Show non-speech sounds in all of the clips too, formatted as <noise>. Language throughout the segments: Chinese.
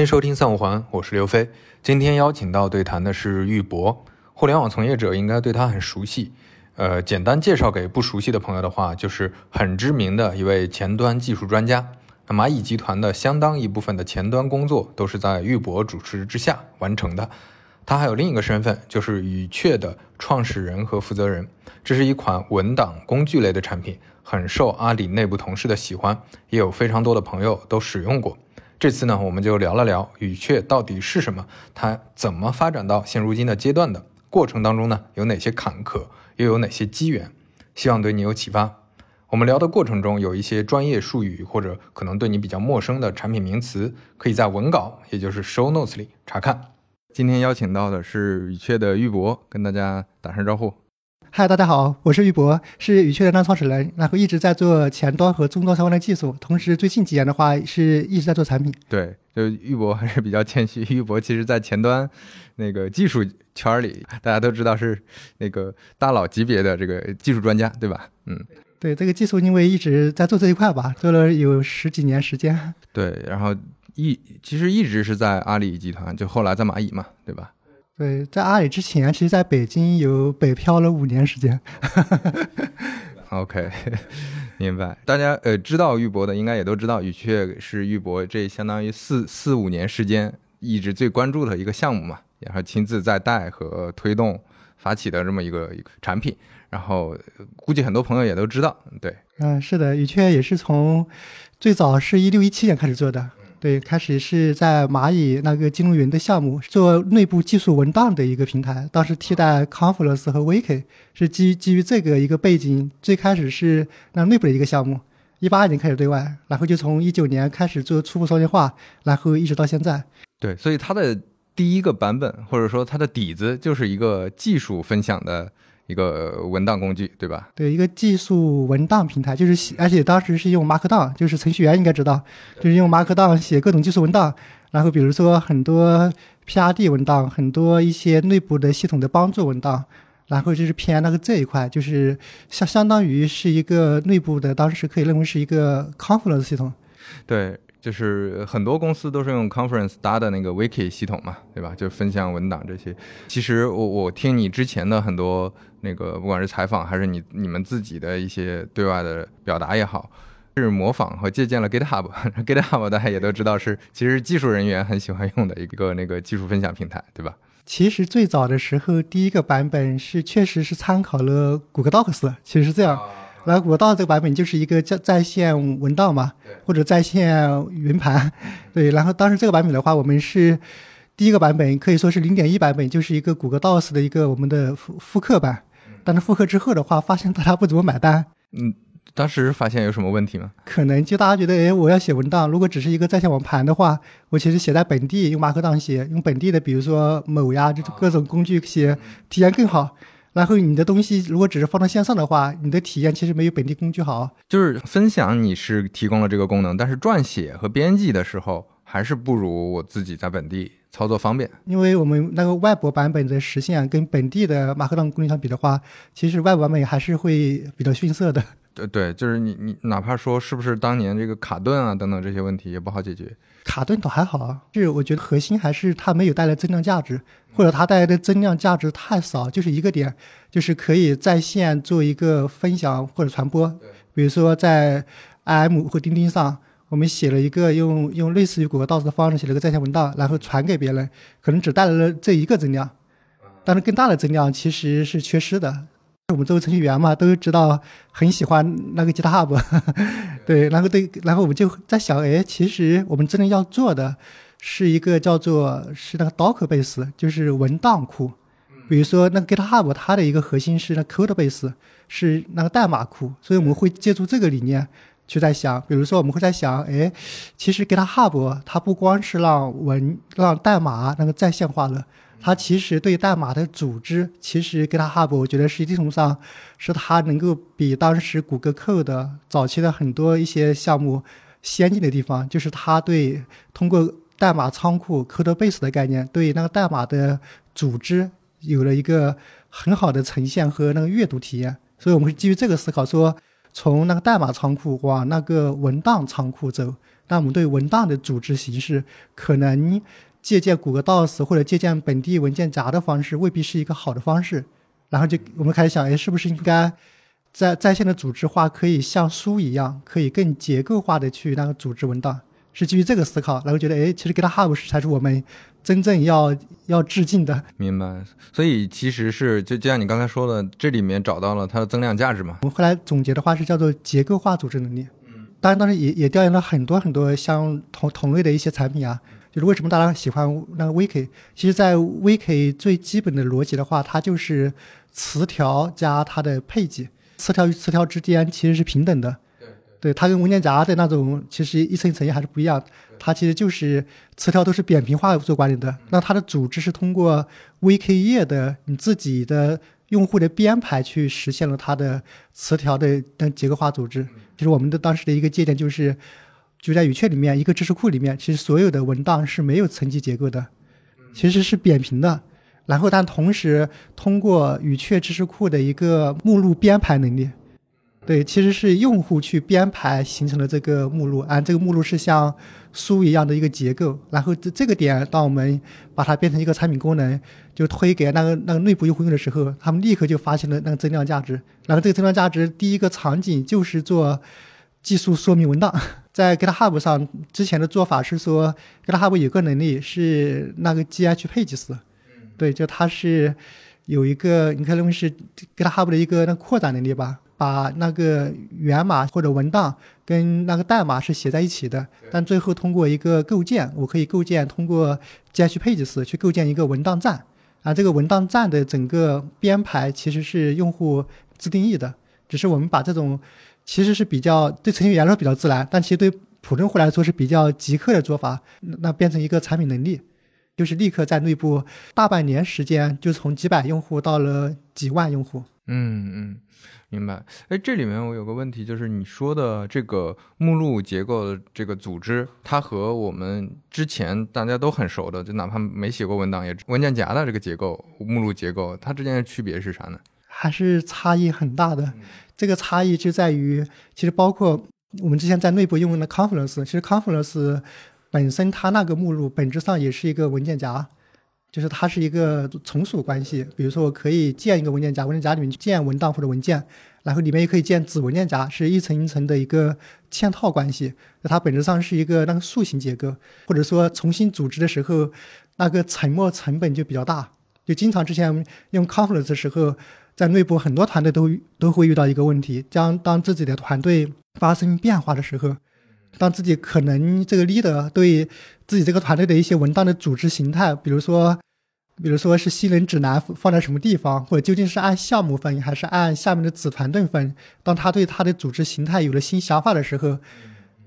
欢迎收听三五环，我是刘飞。今天邀请到对谈的是玉博，互联网从业者应该对他很熟悉。呃，简单介绍给不熟悉的朋友的话，就是很知名的一位前端技术专家。蚂蚁集团的相当一部分的前端工作都是在玉博主持之下完成的。他还有另一个身份，就是语雀的创始人和负责人。这是一款文档工具类的产品，很受阿里内部同事的喜欢，也有非常多的朋友都使用过。这次呢，我们就聊了聊语雀到底是什么，它怎么发展到现如今的阶段的过程当中呢，有哪些坎坷，又有哪些机缘？希望对你有启发。我们聊的过程中有一些专业术语或者可能对你比较陌生的产品名词，可以在文稿，也就是 show notes 里查看。今天邀请到的是语雀的玉博，跟大家打声招呼。嗨，大家好，我是玉博，是语雀的当创始人，然后一直在做前端和终端相关的技术，同时最近几年的话是一直在做产品。对，就玉博还是比较谦虚，玉博其实在前端那个技术圈里，大家都知道是那个大佬级别的这个技术专家，对吧？嗯，对，这个技术因为一直在做这一块吧，做了有十几年时间。对，然后。一其实一直是在阿里集团，就后来在蚂蚁嘛，对吧？对，在阿里之前，其实在北京有北漂了五年时间。<laughs> OK，<laughs> 明白。大家呃知道玉博的，应该也都知道，语雀是玉博这相当于四四五年时间一直最关注的一个项目嘛，然后亲自在带和推动发起的这么一个一个产品。然后估计很多朋友也都知道，对。嗯，是的，语雀也是从最早是一六一七年开始做的。对，开始是在蚂蚁那个金融云的项目做内部技术文档的一个平台，当时替代 Confluence 和 Wiki，是基于基于这个一个背景，最开始是那内部的一个项目，一八年开始对外，然后就从一九年开始做初步商业化，然后一直到现在。对，所以它的第一个版本或者说它的底子就是一个技术分享的。一个文档工具，对吧？对，一个技术文档平台，就是而且当时是用 Markdown，就是程序员应该知道，就是用 Markdown 写各种技术文档。然后比如说很多 PRD 文档，很多一些内部的系统的帮助文档，然后就是偏那个这一块，就是相相当于是一个内部的，当时可以认为是一个 Confluence 系统。对。就是很多公司都是用 Conference 搭的那个 Wiki 系统嘛，对吧？就分享文档这些。其实我我听你之前的很多那个，不管是采访还是你你们自己的一些对外的表达也好，是模仿和借鉴了 GitHub。<laughs> GitHub 大家也都知道是其实技术人员很喜欢用的一个那个技术分享平台，对吧？其实最早的时候，第一个版本是确实是参考了谷歌 Docs，其实是这样。然后谷歌道这个版本就是一个在在线文档嘛，或者在线云盘，对。然后当时这个版本的话，我们是第一个版本，可以说是零点一版本，就是一个谷歌 Docs 的一个我们的复复刻版。但是复刻之后的话，发现大家不怎么买单。嗯，当时发现有什么问题吗？可能就大家觉得，哎，我要写文档，如果只是一个在线网盘的话，我其实写在本地用马克档写，用本地的，比如说某呀，就是各种工具写，体验更好。然后你的东西如果只是放到线上的话，你的体验其实没有本地工具好。就是分享你是提供了这个功能，但是撰写和编辑的时候还是不如我自己在本地操作方便。因为我们那个外部版本的实现跟本地的马克档工具相比的话，其实外部版本还是会比较逊色的。对对，就是你你哪怕说是不是当年这个卡顿啊等等这些问题也不好解决。卡顿倒还好，是我觉得核心还是它没有带来增量价值，或者它带来的增量价值太少，就是一个点，就是可以在线做一个分享或者传播。比如说在 IM 或钉钉上，我们写了一个用用类似于谷歌 Docs 的方式写了个在线文档，然后传给别人，可能只带来了这一个增量，但是更大的增量其实是缺失的。我们作为程序员嘛，都知道很喜欢那个 GitHub，<laughs> 对，然后对，然后我们就在想，哎，其实我们真正要做的是一个叫做是那个 Docker base，就是文档库。比如说那个 GitHub，它的一个核心是那 Code base，是那个代码库。所以我们会借助这个理念去在想，比如说我们会在想，哎，其实 GitHub 它不光是让文让代码那个在线化了。它其实对代码的组织，其实 GitHub 我觉得实际上是它能够比当时谷歌 Code 早期的很多一些项目先进的地方，就是它对通过代码仓库 Code Base 的概念，对那个代码的组织有了一个很好的呈现和那个阅读体验。所以我们是基于这个思考，说从那个代码仓库往那个文档仓库走。那我们对文档的组织形式，可能借鉴谷歌 DOS 或者借鉴本地文件夹的方式，未必是一个好的方式。然后就我们开始想，哎，是不是应该在在线的组织化可以像书一样，可以更结构化的去那个组织文档？是基于这个思考，然后觉得，哎，其实 GitHub 是才是我们真正要要致敬的。明白。所以其实是就就像你刚才说的，这里面找到了它的增量价值嘛。我们后来总结的话是叫做结构化组织能力。嗯。当然，当时也也调研了很多很多相同同类的一些产品啊。就是为什么大家喜欢那个 Wiki？其实，在 Wiki 最基本的逻辑的话，它就是词条加它的配给，词条与词条之间其实是平等的。对它跟文件夹的那种，其实一层一层还是不一样。它其实就是词条都是扁平化做管理的。那它的组织是通过 Wiki 页的你自己的用户的编排去实现了它的词条的的结构化组织。其实我们的当时的一个借鉴就是，就在语雀里面一个知识库里面，其实所有的文档是没有层级结构的，其实是扁平的。然后但同时通过语雀知识库的一个目录编排能力。对，其实是用户去编排形成了这个目录，啊，这个目录是像书一样的一个结构。然后这这个点，当我们把它变成一个产品功能，就推给那个那个内部用户用的时候，他们立刻就发现了那个增量价值。然后这个增量价值第一个场景就是做技术说明文档，在 GitHub 上之前的做法是说，GitHub 有个能力是那个 GH Pages，对，就它是有一个你可以认为是 GitHub 的一个那扩展能力吧。把那个源码或者文档跟那个代码是写在一起的，但最后通过一个构建，我可以构建通过 GHPages 去构建一个文档站，啊，这个文档站的整个编排其实是用户自定义的，只是我们把这种其实是比较对程序员来说比较自然，但其实对普通户来说是比较极客的做法，那变成一个产品能力，就是立刻在内部大半年时间就从几百用户到了几万用户。嗯嗯。明白，哎，这里面我有个问题，就是你说的这个目录结构的这个组织，它和我们之前大家都很熟的，就哪怕没写过文档，也文件夹的这个结构目录结构，它之间的区别是啥呢？还是差异很大的。这个差异就在于，其实包括我们之前在内部用的 Confluence，其实 Confluence 本身它那个目录本质上也是一个文件夹。就是它是一个从属关系，比如说我可以建一个文件夹，文件夹里面建文档或者文件，然后里面也可以建子文件夹，是一层一层的一个嵌套关系。那它本质上是一个那个树形结构，或者说重新组织的时候，那个沉没成本就比较大。就经常之前用 Confluence 的时候，在内部很多团队都都会遇到一个问题，将当自己的团队发生变化的时候。当自己可能这个 leader 对自己这个团队的一些文档的组织形态，比如说，比如说是新人指南放在什么地方，或者究竟是按项目分还是按下面的子团队分，当他对他的组织形态有了新想法的时候，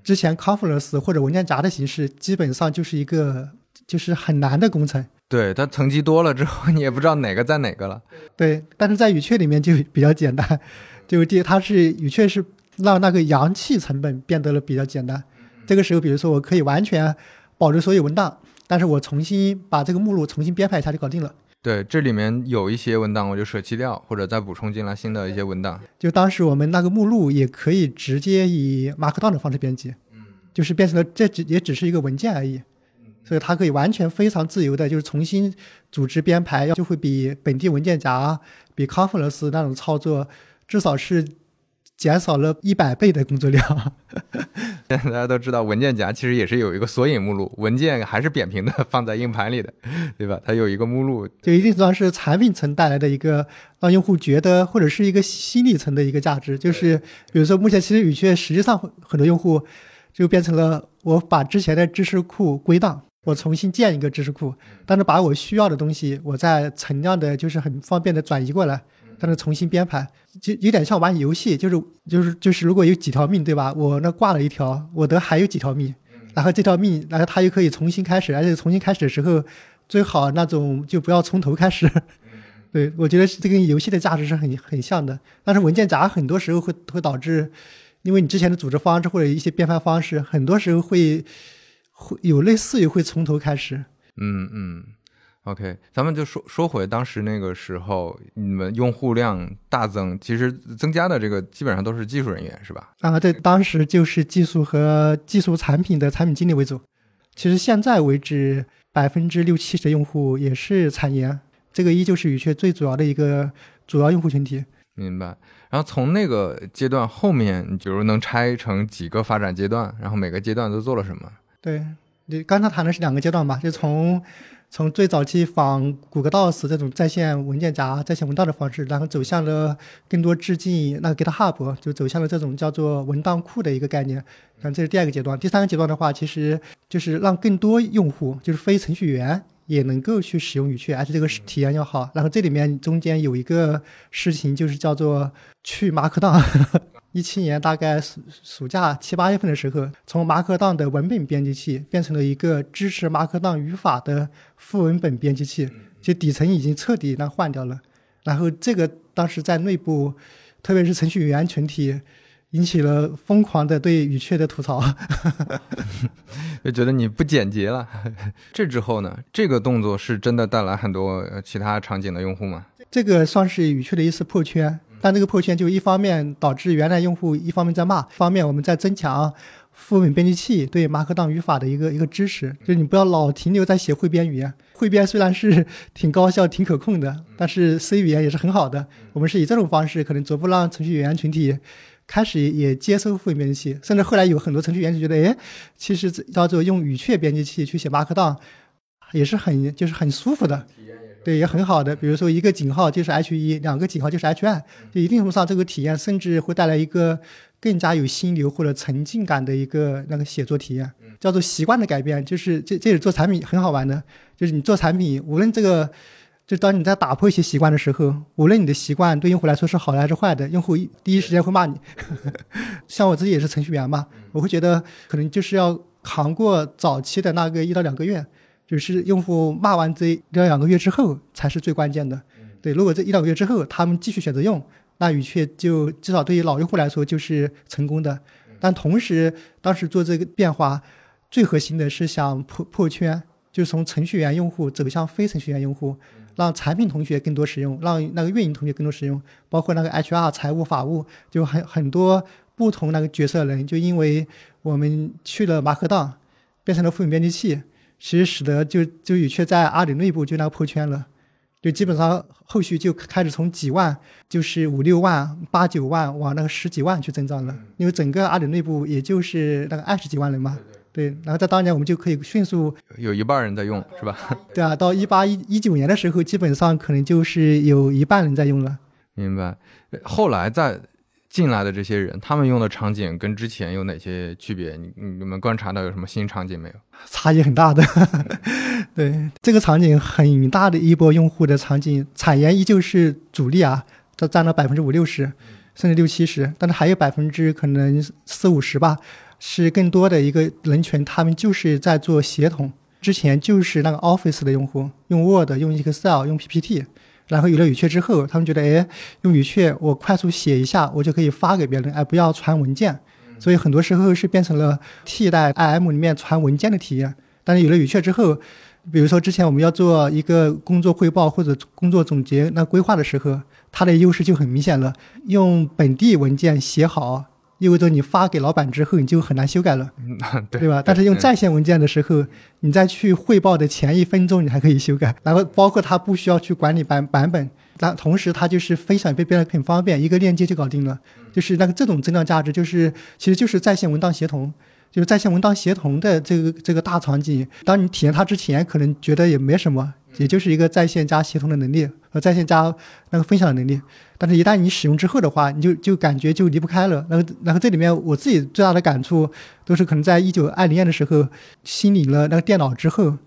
之前 conference 或者文件夹的形式基本上就是一个就是很难的工程。对，它层级多了之后，你也不知道哪个在哪个了。对，但是在语雀里面就比较简单，就第它是语雀是。让那个扬气成本变得了比较简单。这个时候，比如说我可以完全保留所有文档，但是我重新把这个目录重新编排一下就搞定了。对，这里面有一些文档我就舍弃掉，或者再补充进来新的一些文档。就当时我们那个目录也可以直接以 Markdown 的方式编辑，嗯，就是变成了这只也只是一个文件而已，所以它可以完全非常自由的，就是重新组织编排，要就会比本地文件夹、比 Confluence 那种操作至少是。减少了一百倍的工作量。<laughs> 现在大家都知道，文件夹其实也是有一个索引目录，文件还是扁平的放在硬盘里的，<laughs> 对吧？它有一个目录，就一定程度上是产品层带来的一个让用户觉得或者是一个心理层的一个价值。就是比如说，目前其实语雀实际上很多用户就变成了我把之前的知识库归档，我重新建一个知识库，但是把我需要的东西，我再存量的，就是很方便的转移过来。在那重新编排，就有点像玩游戏，就是就是就是，如果有几条命，对吧？我那挂了一条，我得还有几条命，然后这条命，然后它又可以重新开始，而且重新开始的时候，最好那种就不要从头开始。<laughs> 对，我觉得这跟游戏的价值是很很像的。但是文件夹很多时候会会导致，因为你之前的组织方式或者一些编排方式，很多时候会会有类似于会从头开始。嗯嗯。OK，咱们就说说回当时那个时候，你们用户量大增，其实增加的这个基本上都是技术人员，是吧？啊，对，当时就是技术和技术产品的产品经理为主。其实现在为止，百分之六七十的用户也是产研，这个依旧是语雀最主要的一个主要用户群体。明白。然后从那个阶段后面，你比如能拆成几个发展阶段，然后每个阶段都做了什么？对，你刚才谈的是两个阶段吧，就从。从最早期仿谷歌 DOS 这种在线文件夹、在线文档的方式，然后走向了更多致敬那个 GitHub，就走向了这种叫做文档库的一个概念。然这是第二个阶段。第三个阶段的话，其实就是让更多用户，就是非程序员也能够去使用语雀，而且这个体验要好。然后这里面中间有一个事情，就是叫做去马克档。一七年大概暑暑假七八月份的时候，从马克档的文本编辑器变成了一个支持马克档语法的副文本编辑器，就底层已经彻底那换掉了。然后这个当时在内部，特别是程序员群体，引起了疯狂的对语雀的吐槽，<laughs> 就觉得你不简洁了。<laughs> 这之后呢？这个动作是真的带来很多其他场景的用户吗？这个算是语雀的一次破圈。但这个破圈就一方面导致原来用户一方面在骂，一方面我们在增强副本编辑器对马克档语法的一个一个支持，就是你不要老停留在写汇编语言。汇编虽然是 <laughs> 挺高效、挺可控的，但是 C 语言也是很好的。我们是以这种方式，可能逐步让程序员群体开始也接收副本编辑器，甚至后来有很多程序员就觉得，哎，其实叫做用语雀编辑器去写 Markdown，也是很就是很舒服的。对，也很好的。比如说，一个井号就是 H 一，两个井号就是 H 二，就一定程度上，这个体验甚至会带来一个更加有心流或者沉浸感的一个那个写作体验，叫做习惯的改变。就是这这里做产品很好玩的，就是你做产品，无论这个，就当你在打破一些习惯的时候，无论你的习惯对用户来说是好的还是坏的，用户第一时间会骂你。<laughs> 像我自己也是程序员嘛，我会觉得可能就是要扛过早期的那个一到两个月。就是用户骂完这一两个月之后才是最关键的，对。如果这一两个月之后他们继续选择用，那语雀就至少对于老用户来说就是成功的。但同时，当时做这个变化，最核心的是想破破圈，就是从程序员用户走向非程序员用户，让产品同学更多使用，让那个运营同学更多使用，包括那个 HR、财务、法务，就很很多不同那个角色人，就因为我们去了马克档，变成了副本编辑器。其实使得就就语雀在阿里内部就那个破圈了，就基本上后续就开始从几万，就是五六万、八九万往那个十几万去增长了。因为整个阿里内部也就是那个二十几万人嘛，对。然后在当年我们就可以迅速有一半人在用，是吧？<laughs> 对啊，到一八一一九年的时候，基本上可能就是有一半人在用了。明白。后来在。进来的这些人，他们用的场景跟之前有哪些区别？你你们观察到有什么新场景没有？差异很大的。<laughs> 对这个场景很大的一波用户的场景，产研依旧是主力啊，都占了百分之五六十，甚至六七十。但是还有百分之可能四五十吧，是更多的一个人群，他们就是在做协同。之前就是那个 Office 的用户，用 Word、用 Excel、用 PPT。然后有了语雀之后，他们觉得，哎，用语雀我快速写一下，我就可以发给别人，而不要传文件。所以很多时候是变成了替代 IM 里面传文件的体验。但是有了语雀之后，比如说之前我们要做一个工作汇报或者工作总结那规划的时候，它的优势就很明显了，用本地文件写好。意味着你发给老板之后，你就很难修改了，<laughs> 对吧？但是用在线文件的时候，你再去汇报的前一分钟，你还可以修改。<laughs> 然后包括它不需要去管理版版本，但同时它就是分享变变得很方便，一个链接就搞定了。就是那个这种增量价值，就是其实就是在线文档协同。就是在线文档协同的这个这个大场景，当你体验它之前，可能觉得也没什么，也就是一个在线加协同的能力和在线加那个分享的能力。但是，一旦你使用之后的话，你就就感觉就离不开了。然后，然后这里面我自己最大的感触，都是可能在一九二零年的时候，新领了那个电脑之后，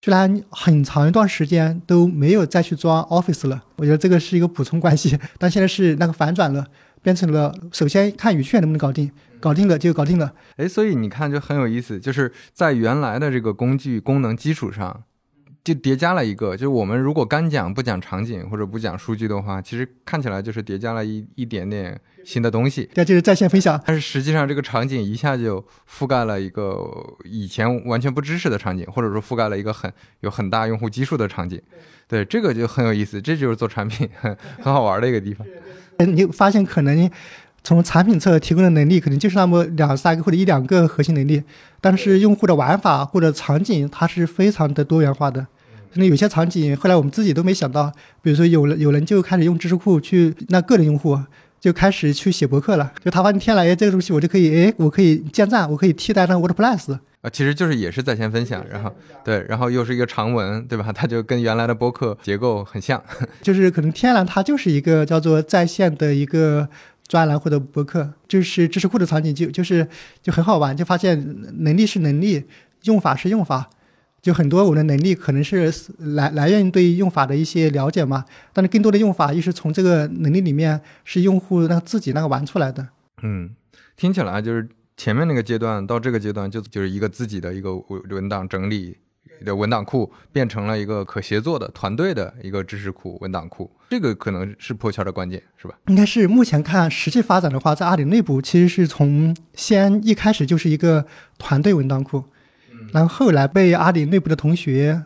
居然很长一段时间都没有再去装 Office 了。我觉得这个是一个补充关系。但现在是那个反转了，变成了首先看语雀能不能搞定。搞定了就搞定了，哎，所以你看就很有意思，就是在原来的这个工具功能基础上，就叠加了一个，就是我们如果干讲不讲场景或者不讲数据的话，其实看起来就是叠加了一一点点新的东西。这就是在线分享。但是实际上这个场景一下就覆盖了一个以前完全不支持的场景，或者说覆盖了一个很有很大用户基数的场景。对，这个就很有意思，这就是做产品很很好玩的一个地方。你发现可能从产品侧提供的能力，可能就是那么两三个或者一两个核心能力，但是用户的玩法或者场景，它是非常的多元化的。可能有些场景后来我们自己都没想到，比如说有人有人就开始用知识库去，那个人用户就开始去写博客了，就他发现天来这个东西我就可以，哎，我可以建站，我可以替代那 WordPress。啊，其实就是也是在线分享，然后对，然后又是一个长文，对吧？它就跟原来的播客结构很像，<laughs> 就是可能天然它就是一个叫做在线的一个专栏或者博客，就是知识库的场景就就是就很好玩，就发现能力是能力，用法是用法，就很多我的能力可能是来来源于对用法的一些了解嘛，但是更多的用法又是从这个能力里面是用户那自己那个玩出来的。嗯，听起来就是。前面那个阶段到这个阶段就就是一个自己的一个文文档整理的文档库，变成了一个可协作的团队的一个知识库文档库，这个可能是破圈的关键，是吧？应该是目前看实际发展的话，在阿里内部其实是从先一开始就是一个团队文档库，然后后来被阿里内部的同学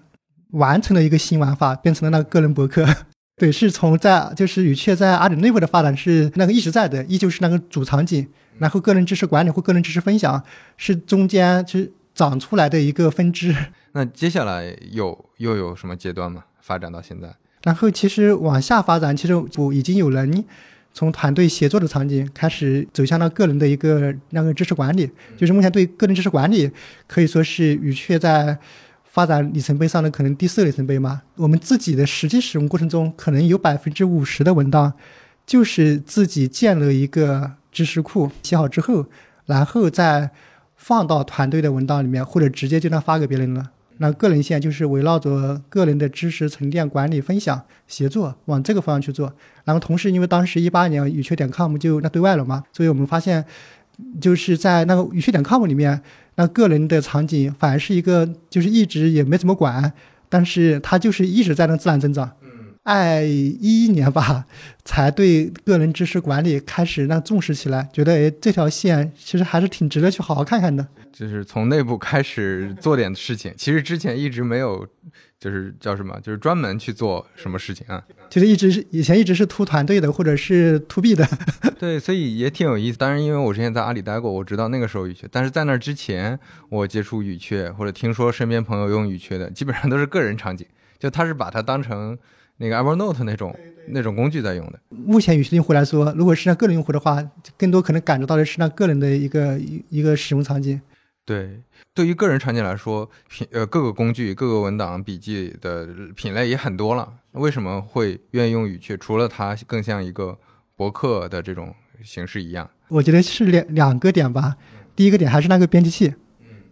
完成了一个新玩法，变成了那个个人博客。<laughs> 对，是从在就是语雀在阿里内部的发展是那个一直在的，依旧是那个主场景。然后个人知识管理或个人知识分享是中间是长出来的一个分支。<laughs> 那接下来有又有什么阶段吗？发展到现在？然后其实往下发展，其实我已经有人从团队协作的场景开始走向了个人的一个那个知识管理。就是目前对个人知识管理可以说是语雀在发展里程碑上的可能第四个里程碑嘛。我们自己的实际使用过程中，可能有百分之五十的文档就是自己建了一个。知识库写好之后，然后再放到团队的文档里面，或者直接就能发给别人了。那个人线就是围绕着个人的知识沉淀、管理、分享、协作，往这个方向去做。然后同时，因为当时一八年语雀点 com 就那对外了嘛，所以我们发现，就是在那个语雀点 com 里面，那个人的场景反而是一个就是一直也没怎么管，但是它就是一直在那自然增长。二一一年吧，<laughs> 才对个人知识管理开始那重视起来，觉得哎，这条线其实还是挺值得去好好看看的。就是从内部开始做点事情，其实之前一直没有，就是叫什么，就是专门去做什么事情啊。其实一直是以前一直是图团队的，或者是 to B 的。<laughs> 对，所以也挺有意思。当然，因为我之前在阿里待过，我知道那个时候语雀。但是在那之前，我接触语雀或者听说身边朋友用语雀的，基本上都是个人场景，就他是把它当成。那个 Evernote 那种那种工具在用的。目前语雀用户来说，如果是那个人用户的话，更多可能感受到的是那个人的一个一个使用场景。对，对于个人场景来说，品呃各个工具、各个文档、笔记的品类也很多了。为什么会愿意用语雀？除了它更像一个博客的这种形式一样，我觉得是两两个点吧。第一个点还是那个编辑器。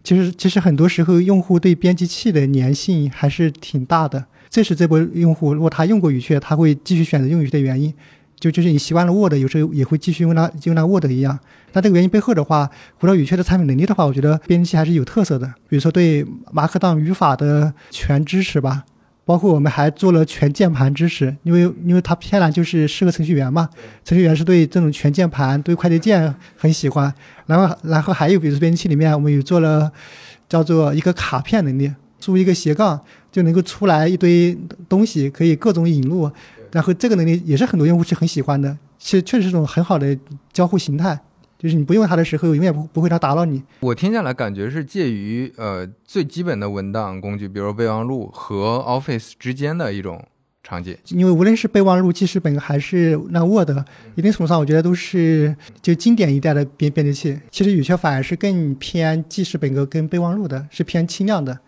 其实其实很多时候用户对编辑器的粘性还是挺大的。这是这波用户，如果他用过语雀，他会继续选择用语雀的原因，就就是你习惯了 Word，有时候也会继续用它，用它 Word 一样。那这个原因背后的话，回到语雀的产品能力的话，我觉得编辑器还是有特色的。比如说对马克档语法的全支持吧，包括我们还做了全键盘支持，因为因为它偏蓝就是适合程序员嘛，程序员是对这种全键盘、对快捷键很喜欢。然后然后还有比如说编辑器里面，我们有做了叫做一个卡片能力，租一个斜杠。就能够出来一堆东西，可以各种引入，然后这个能力也是很多用户是很喜欢的。其实确实是种很好的交互形态，就是你不用它的时候，永远不不会它打扰你。我听下来感觉是介于呃最基本的文档工具，比如备忘录和 Office 之间的一种场景。因为无论是备忘录、记事本还是那 Word，一定程度上我觉得都是就经典一代的编编辑器。其实语雀反而是更偏记事本跟备忘录的，是偏轻量的。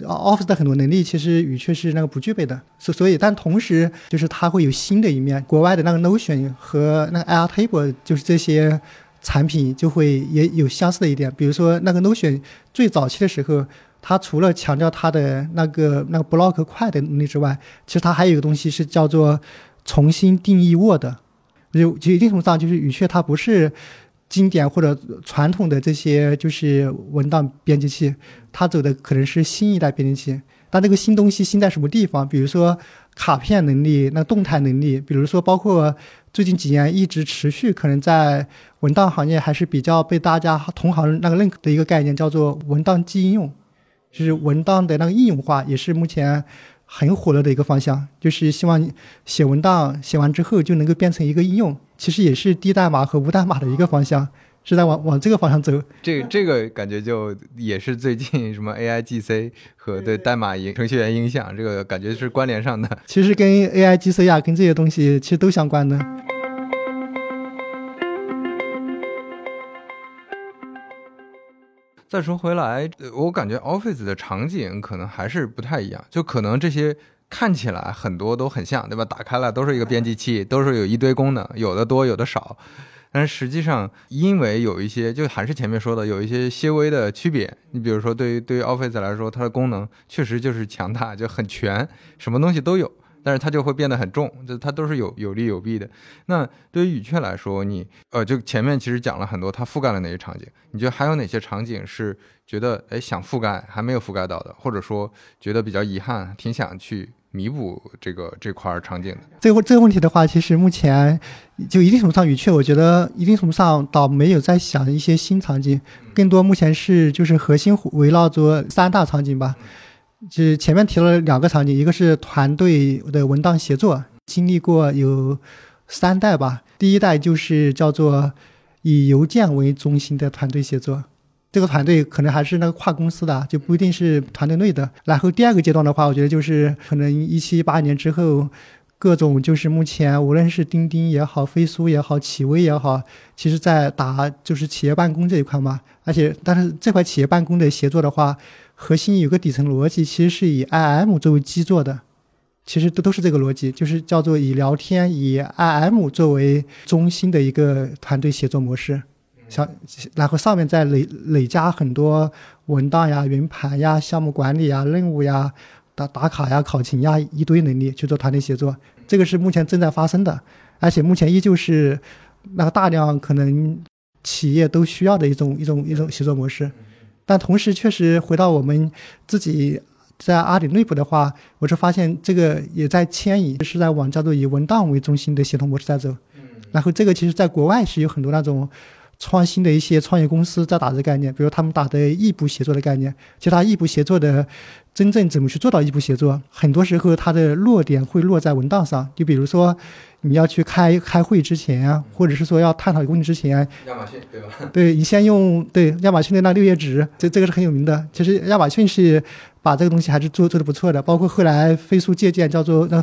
Office 的很多能力其实语雀是那个不具备的，所所以，但同时就是它会有新的一面。国外的那个 Notion 和那个 Airtable 就是这些产品就会也有相似的一点，比如说那个 Notion 最早期的时候，它除了强调它的那个那个 block 快的能力之外，其实它还有一个东西是叫做重新定义 Word，就就一定程度上就是语雀它不是。经典或者传统的这些就是文档编辑器，它走的可能是新一代编辑器。但这个新东西新在什么地方？比如说卡片能力、那动态能力，比如说包括最近几年一直持续可能在文档行业还是比较被大家同行那个认可的一个概念，叫做文档基应用，就是文档的那个应用化，也是目前很火热的一个方向。就是希望写文档写完之后就能够变成一个应用，其实也是低代码和无代码的一个方向。是在往往这个方向走，这这个感觉就也是最近什么 AI GC 和对代码影程序员影响，这个感觉是关联上的。其实跟 AI GC 啊，跟这些东西其实都相关的。再说回来，我感觉 Office 的场景可能还是不太一样，就可能这些看起来很多都很像，对吧？打开了都是一个编辑器，都是有一堆功能，有的多，有的少。但是实际上，因为有一些，就还是前面说的，有一些些微的区别。你比如说，对于对于 Office 来说，它的功能确实就是强大，就很全，什么东西都有。但是它就会变得很重，就它都是有有利有弊的。那对于语雀来说，你呃，就前面其实讲了很多，它覆盖了哪些场景？你觉得还有哪些场景是觉得哎想覆盖还没有覆盖到的，或者说觉得比较遗憾，挺想去？弥补这个这块场景的这个这个问题的话，其实目前就一定程度上，语雀我觉得一定程度上倒没有在想一些新场景，更多目前是就是核心围绕着三大场景吧。就是前面提了两个场景，一个是团队的文档协作，经历过有三代吧。第一代就是叫做以邮件为中心的团队协作。这个团队可能还是那个跨公司的，就不一定是团队内的。然后第二个阶段的话，我觉得就是可能一七一八年之后，各种就是目前无论是钉钉也好、飞书也好、企微也好，其实在打就是企业办公这一块嘛。而且，但是这块企业办公的协作的话，核心有个底层逻辑，其实是以 IM 作为基座的，其实都都是这个逻辑，就是叫做以聊天以 IM 作为中心的一个团队协作模式。像，然后上面再累累加很多文档呀、云盘呀、项目管理呀、任务呀、打打卡呀、考勤呀一堆能力去做团队协作，这个是目前正在发生的，而且目前依旧是那个大量可能企业都需要的一种一种一种协作模式。但同时，确实回到我们自己在阿里内部的话，我是发现这个也在迁移，是在往叫做以文档为中心的协同模式在走。然后这个其实在国外是有很多那种。创新的一些创业公司在打这个概念，比如他们打的异步协作的概念。其实他异步协作的真正怎么去做到异步协作，很多时候它的落点会落在文档上。就比如说你要去开开会之前，或者是说要探讨一个问题之前，亚马逊对吧？<laughs> 对你先用对亚马逊的那六页纸，这这个是很有名的。其实亚马逊是把这个东西还是做做的不错的，包括后来飞书借鉴叫做那。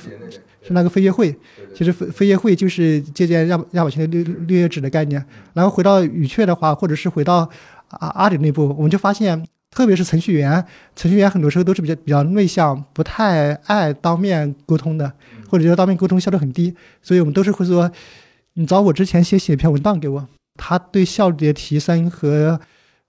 是那个飞页会，其实飞飞页会就是借鉴亚亚马逊的绿绿叶纸的概念。然后回到语雀的话，或者是回到阿阿里内部，我们就发现，特别是程序员，程序员很多时候都是比较比较内向，不太爱当面沟通的，或者说当面沟通效率很低。所以我们都是会说，你找我之前先写一篇文档给我，他对效率的提升和。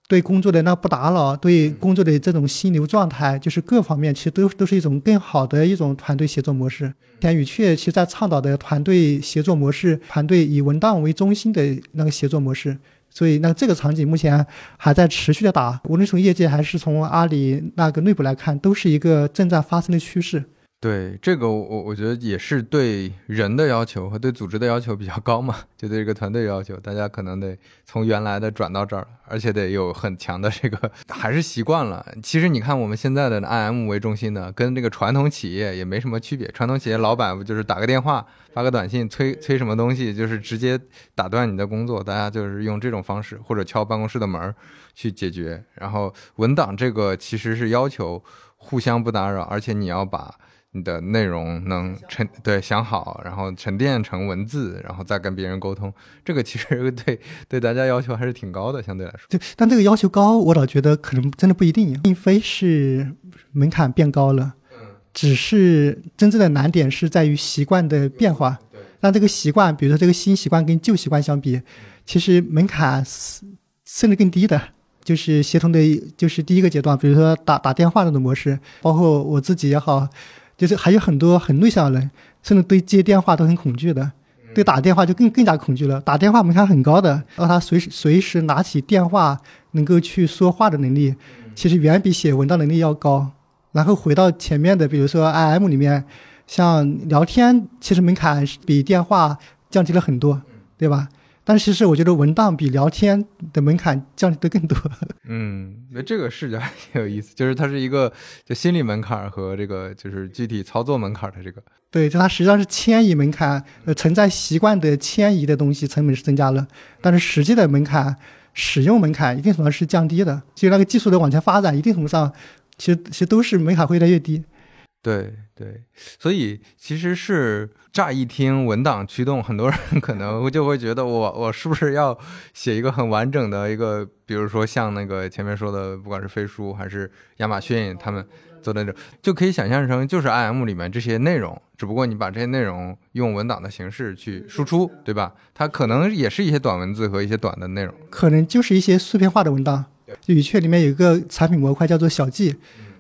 对工作的那不打扰，对工作的这种心流状态，就是各方面其实都都是一种更好的一种团队协作模式。天宇雀其实在倡导的团队协作模式，团队以文档为中心的那个协作模式。所以，那这个场景目前还在持续的打，无论从业界还是从阿里那个内部来看，都是一个正在发生的趋势。对这个，我我觉得也是对人的要求和对组织的要求比较高嘛，<laughs> 就对这个团队要求，大家可能得从原来的转到这儿，而且得有很强的这个，还是习惯了。其实你看我们现在的 IM 为中心的，跟这个传统企业也没什么区别。传统企业老板不就是打个电话、发个短信、催催什么东西，就是直接打断你的工作，大家就是用这种方式，或者敲办公室的门儿去解决。然后文档这个其实是要求互相不打扰，而且你要把。你的内容能沉对想好，然后沉淀成文字，然后再跟别人沟通，这个其实对对大家要求还是挺高的，相对来说。对，但这个要求高，我倒觉得可能真的不一定，并非是门槛变高了，嗯，只是真正的难点是在于习惯的变化。对，那这个习惯，比如说这个新习惯跟旧习惯相比，其实门槛甚至更低的，就是协同的，就是第一个阶段，比如说打打电话那种模式，包括我自己也好。就是还有很多很内向的人，甚至对接电话都很恐惧的，对打电话就更更加恐惧了。打电话门槛很高的，让他随时随时拿起电话能够去说话的能力，其实远比写文档能力要高。然后回到前面的，比如说 IM 里面，像聊天，其实门槛比电话降低了很多，对吧？但其实我觉得文档比聊天的门槛降低的更多。<laughs> 嗯，那这个视角挺有意思，就是它是一个就心理门槛和这个就是具体操作门槛的这个。对，就它实际上是迁移门槛，呃，存在习惯的迁移的东西成本是增加了，但是实际的门槛、使用门槛一定程度上是降低的。就那个技术的往前发展，一定程度上其实其实都是门槛会越来越低。对对，所以其实是乍一听文档驱动，很多人可能就会觉得我我是不是要写一个很完整的一个，比如说像那个前面说的，不管是飞书还是亚马逊他们做的那种，就可以想象成就是 IM 里面这些内容，只不过你把这些内容用文档的形式去输出，对吧？它可能也是一些短文字和一些短的内容，可能就是一些碎片化的文档。就语雀里面有一个产品模块叫做小记。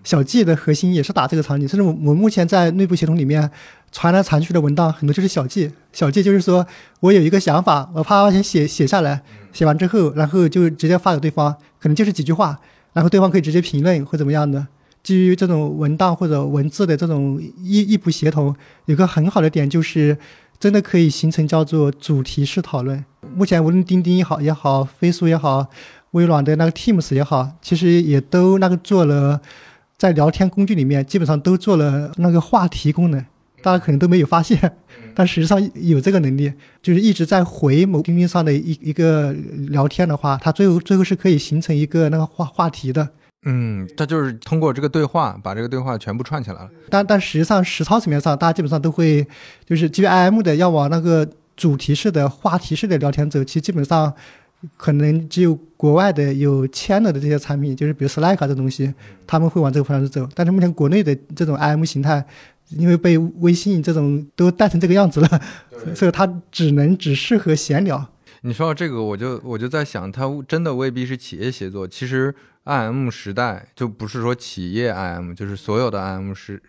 小 G 的核心也是打这个场景，甚至我我目前在内部协同里面传来传去的文档很多就是小 G。小 G 就是说我有一个想法，我啪先写写下来，写完之后，然后就直接发给对方，可能就是几句话，然后对方可以直接评论或怎么样的。基于这种文档或者文字的这种异异步协同，有个很好的点就是真的可以形成叫做主题式讨论。目前无论钉钉也好也好，飞书也好，微软的那个 Teams 也好，其实也都那个做了。在聊天工具里面，基本上都做了那个话题功能，大家可能都没有发现，<laughs> 但实际上有这个能力，就是一直在回某钉钉上的一一个聊天的话，它最后最后是可以形成一个那个话话题的。嗯，它就是通过这个对话把这个对话全部串起来了。但但实际上实操层面上，大家基本上都会就是基于 IM 的要往那个主题式的话题式的聊天走，其实基本上。可能只有国外的有签了的这些产品，就是比如 Slack 这东西，他们会往这个方向走。但是目前国内的这种 IM 形态，因为被微信这种都带成这个样子了，所以它只能只适合闲聊。你说到这个，我就我就在想，它真的未必是企业协作，其实。IM 时代就不是说企业 IM，就是所有的 IM 是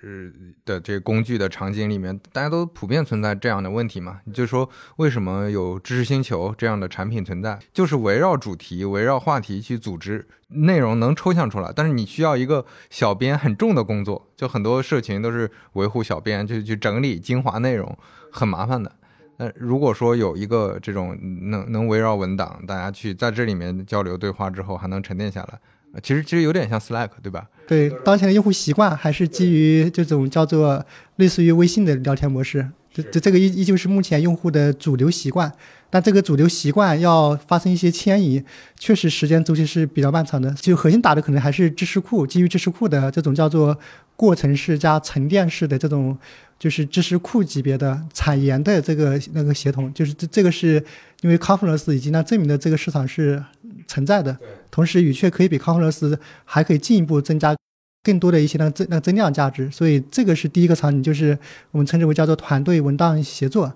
的这个工具的场景里面，大家都普遍存在这样的问题嘛？就说为什么有知识星球这样的产品存在，就是围绕主题、围绕话题去组织内容，能抽象出来。但是你需要一个小编很重的工作，就很多社群都是维护小编，就去整理精华内容，很麻烦的。那如果说有一个这种能能围绕文档，大家去在这里面交流对话之后，还能沉淀下来。其实其实有点像 Slack，对吧？对，当前的用户习惯还是基于这种叫做类似于微信的聊天模式，这这这个依依旧是目前用户的主流习惯。但这个主流习惯要发生一些迁移，确实时间周期是比较漫长的。就核心打的可能还是知识库，基于知识库的这种叫做过程式加沉淀式的这种，就是知识库级别的产研的这个那个协同，就是这这个是因为 Confluence 已经那证明了这个市场是存在的。同时，语雀可以比 Confluence 还可以进一步增加更多的一些那增那增量价值。所以这个是第一个场景，就是我们称之为叫做团队文档协作。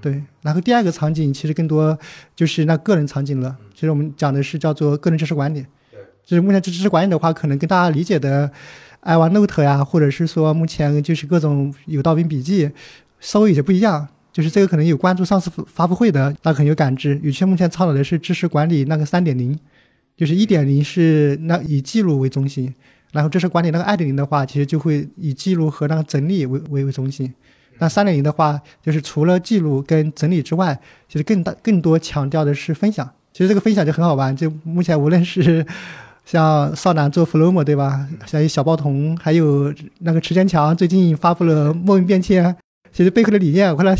对，然后第二个场景其实更多就是那个人场景了。其实我们讲的是叫做个人知识管理。就是目前知识管理的话，可能跟大家理解的 iOneNote 呀，或者是说目前就是各种有道宾笔记，稍微有些不一样。就是这个可能有关注上次发布会的，那很有感知。语雀目前倡导的是知识管理那个三点零，就是一点零是那以记录为中心，然后知识管理那个二点零的话，其实就会以记录和那个整理为为为中心。那三点零的话，就是除了记录跟整理之外，其实更大更多强调的是分享。其实这个分享就很好玩，就目前无论是像少男做 Flomo 对吧，像小包童，还有那个池坚强最近发布了莫名变迁，其实背后的理念，我后来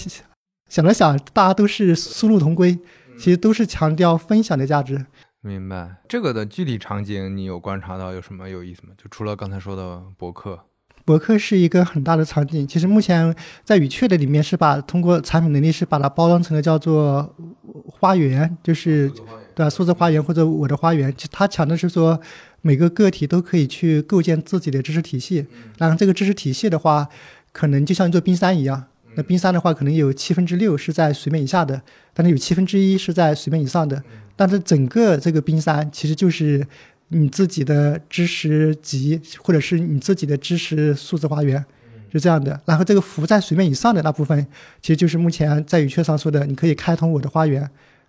想了想，大家都是殊路同归，其实都是强调分享的价值。明白这个的具体场景，你有观察到有什么有意思吗？就除了刚才说的博客。博客是一个很大的场景，其实目前在语雀的里面是把通过产品能力是把它包装成了叫做花园，就是对吧？数字花园或者我的花园，它强的是说每个个体都可以去构建自己的知识体系，然后这个知识体系的话，可能就像一座冰山一样，那冰山的话可能有七分之六是在水面以下的，但是有七分之一是在水面以上的，但是整个这个冰山其实就是。你自己的知识集，或者是你自己的知识数字花园，是这样的。然后这个浮在水面以上的那部分，其实就是目前在语雀上说的，你可以开通我的花园。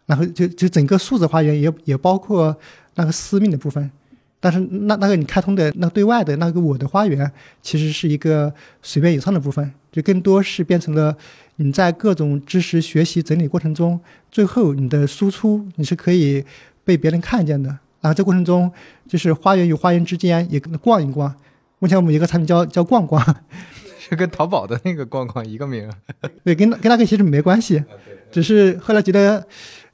然后就就整个数字花园也也包括那个私密的部分，但是那那个你开通的那对外的那个我的花园，其实是一个随便演唱的部分，就更多是变成了你在各种知识学习整理过程中，最后你的输出你是可以被别人看见的。然后这过程中，就是花园与花园之间也逛一逛。目前我们有一个产品叫叫逛逛，是 <laughs> 跟淘宝的那个逛逛一个名。对，跟跟那个其实没关系，只是后来觉得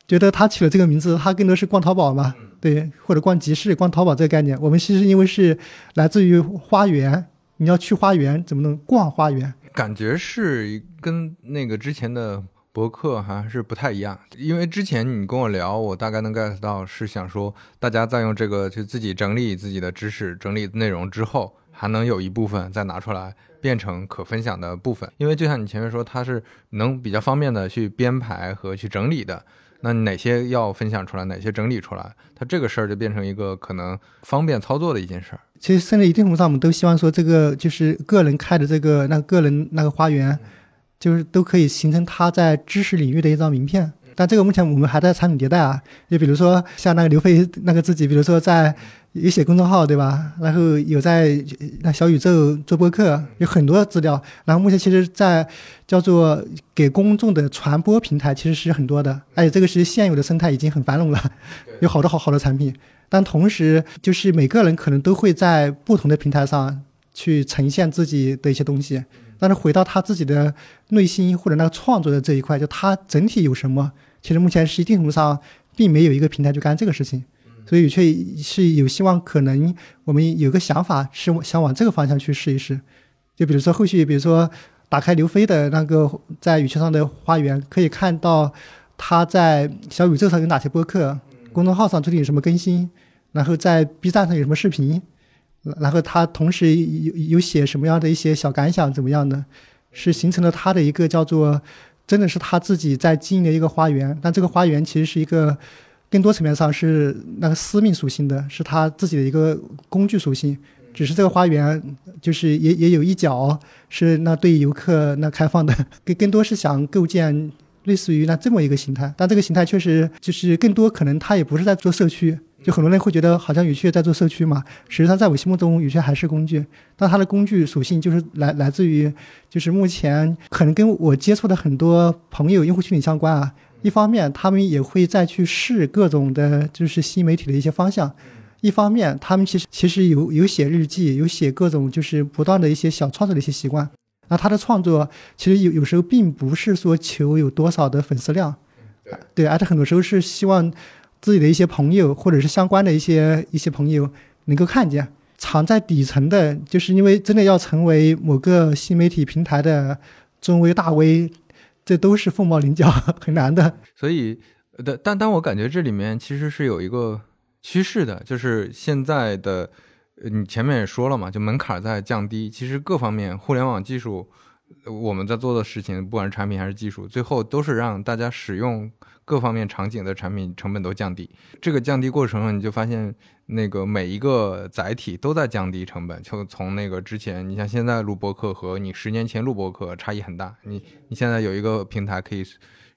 觉得他取了这个名字，他更多是逛淘宝嘛。对，或者逛集市、逛淘宝这个概念，我们其实因为是来自于花园，你要去花园，怎么能逛花园？感觉是跟那个之前的博客还是不太一样，因为之前你跟我聊，我大概能 get 到是想说，大家在用这个去自己整理自己的知识、整理内容之后，还能有一部分再拿出来变成可分享的部分，因为就像你前面说，它是能比较方便的去编排和去整理的。那哪些要分享出来，哪些整理出来，它这个事儿就变成一个可能方便操作的一件事儿。其实，甚至一定程度上，我们都希望说，这个就是个人开的这个那个人那个花园，就是都可以形成他在知识领域的一张名片。但这个目前我们还在产品迭代啊。就比如说像那个刘飞那个自己，比如说在。有写公众号对吧？然后有在那小宇宙做播客，有很多资料。然后目前其实，在叫做给公众的传播平台，其实是很多的。而且这个是现有的生态已经很繁荣了，有好多好好的产品。但同时，就是每个人可能都会在不同的平台上去呈现自己的一些东西。但是回到他自己的内心或者那个创作的这一块，就他整体有什么？其实目前实际上并没有一个平台去干这个事情。所以却是有希望，可能我们有个想法是想往这个方向去试一试。就比如说后续，比如说打开刘飞的那个在宇宙上的花园，可以看到他在小宇宙上有哪些播客，公众号上最近有什么更新，然后在 B 站上有什么视频，然后他同时有有写什么样的一些小感想，怎么样的，是形成了他的一个叫做真的是他自己在经营的一个花园。但这个花园其实是一个。更多层面上是那个私密属性的，是他自己的一个工具属性。只是这个花园就是也也有一角是那对游客那开放的，<laughs> 更更多是想构建类似于那这么一个形态。但这个形态确实就是更多可能他也不是在做社区，就很多人会觉得好像语雀在做社区嘛。实际上在我心目中，语雀还是工具。但它的工具属性就是来来自于就是目前可能跟我接触的很多朋友用户群体相关啊。一方面，他们也会再去试各种的，就是新媒体的一些方向；一方面，他们其实其实有有写日记，有写各种就是不断的一些小创作的一些习惯。那他的创作其实有有时候并不是说求有多少的粉丝量，对，而且很多时候是希望自己的一些朋友或者是相关的一些一些朋友能够看见。藏在底层的，就是因为真的要成为某个新媒体平台的中微大 V。这都是凤毛麟角，<laughs> 很难的。所以，但但但我感觉这里面其实是有一个趋势的，就是现在的，你前面也说了嘛，就门槛在降低。其实各方面互联网技术，我们在做的事情，不管是产品还是技术，最后都是让大家使用。各方面场景的产品成本都降低，这个降低过程中你就发现那个每一个载体都在降低成本。就从那个之前，你像现在录播课和你十年前录播课差异很大。你你现在有一个平台可以，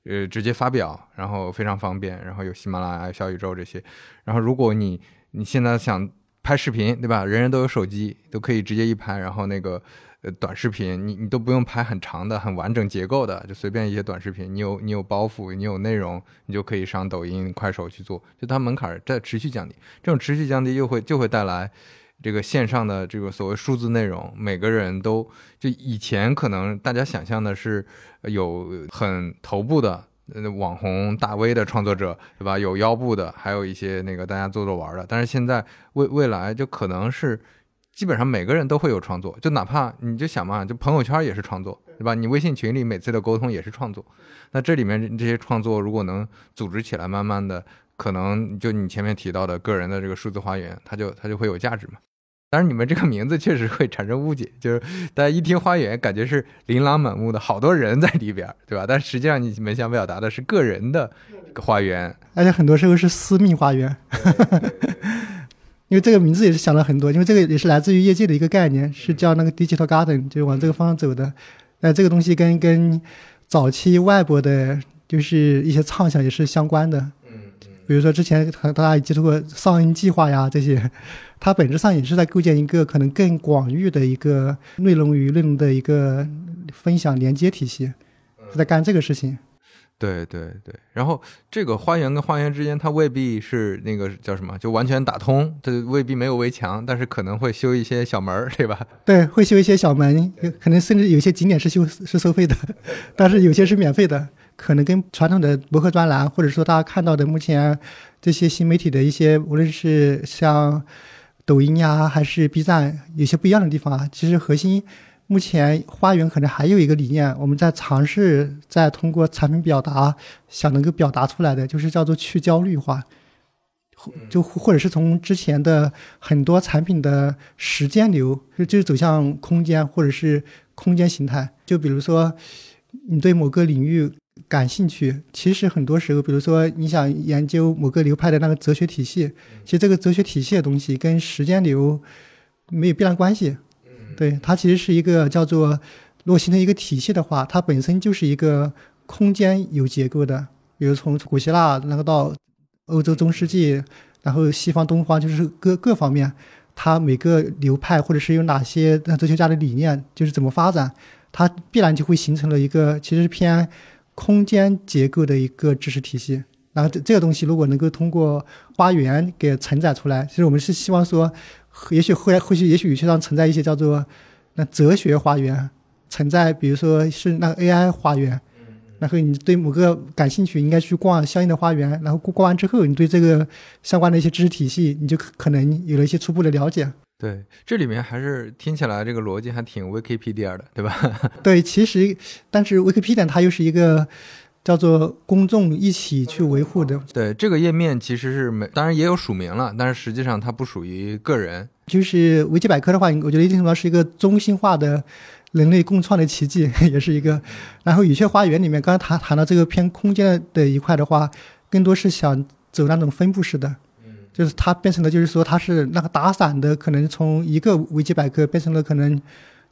呃，直接发表，然后非常方便，然后有喜马拉雅、小宇宙这些。然后如果你你现在想拍视频，对吧？人人都有手机，都可以直接一拍，然后那个。呃，短视频你你都不用拍很长的、很完整结构的，就随便一些短视频，你有你有包袱，你有内容，你就可以上抖音、快手去做，就它门槛在持续降低。这种持续降低又会就会带来这个线上的这个所谓数字内容，每个人都就以前可能大家想象的是有很头部的网红大 V 的创作者，对吧？有腰部的，还有一些那个大家做做玩的，但是现在未未来就可能是。基本上每个人都会有创作，就哪怕你就想嘛，就朋友圈也是创作，对吧？你微信群里每次的沟通也是创作。那这里面这些创作如果能组织起来，慢慢的，可能就你前面提到的个人的这个数字花园，它就它就会有价值嘛。当然，你们这个名字确实会产生误解，<laughs> 就是大家一听花园，感觉是琳琅满目的好多人在里边，<laughs> 对吧？但实际上你们想表达的是个人的花园，而且很多时候是私密花园。因为这个名字也是想了很多，因为这个也是来自于业界的一个概念，是叫那个 digital garden，就是往这个方向走的。那这个东西跟跟早期外部的，就是一些畅想也是相关的。嗯比如说之前大家也接触过上恩计划呀这些，它本质上也是在构建一个可能更广域的一个内容与内容的一个分享连接体系，是在干这个事情。对对对，然后这个花园跟花园之间，它未必是那个叫什么，就完全打通，它未必没有围墙，但是可能会修一些小门儿，对吧？<laughs> 对，会修一些小门，可能甚至有些景点是修是收费的，<laughs> 但是有些是免费的，可能跟传统的博客专栏，或者说大家看到的目前这些新媒体的一些，无论是像抖音呀，还是 B 站，有些不一样的地方啊。其实核心。目前花园可能还有一个理念，我们在尝试在通过产品表达，想能够表达出来的，就是叫做去焦虑化，就或者是从之前的很多产品的时间流，就就走向空间或者是空间形态。就比如说，你对某个领域感兴趣，其实很多时候，比如说你想研究某个流派的那个哲学体系，其实这个哲学体系的东西跟时间流没有必然关系。对，它其实是一个叫做，如果形成一个体系的话，它本身就是一个空间有结构的。比如从古希腊，然后到欧洲中世纪，然后西方东方，就是各各方面，它每个流派或者是有哪些哲学家的理念，就是怎么发展，它必然就会形成了一个其实偏空间结构的一个知识体系。然后这这个东西如果能够通过花园给承载出来，其实我们是希望说。也许后来后续也许语气上存在一些叫做那哲学花园，存在比如说是那个 AI 花园，然后你对某个感兴趣，应该去逛相应的花园，然后逛完之后，你对这个相关的一些知识体系，你就可能有了一些初步的了解。对，这里面还是听起来这个逻辑还挺 Wikipedia 的，对吧？<laughs> 对，其实但是 Wikipedia 它又是一个。叫做公众一起去维护的。对，这个页面其实是没，当然也有署名了，但是实际上它不属于个人。就是维基百科的话，我觉得一定程度上是一个中心化的人类共创的奇迹，<laughs> 也是一个。然后雨雀花园里面，刚才谈谈到这个偏空间的一块的话，更多是想走那种分布式的，就是它变成了，就是说它是那个打散的，可能从一个维基百科变成了可能。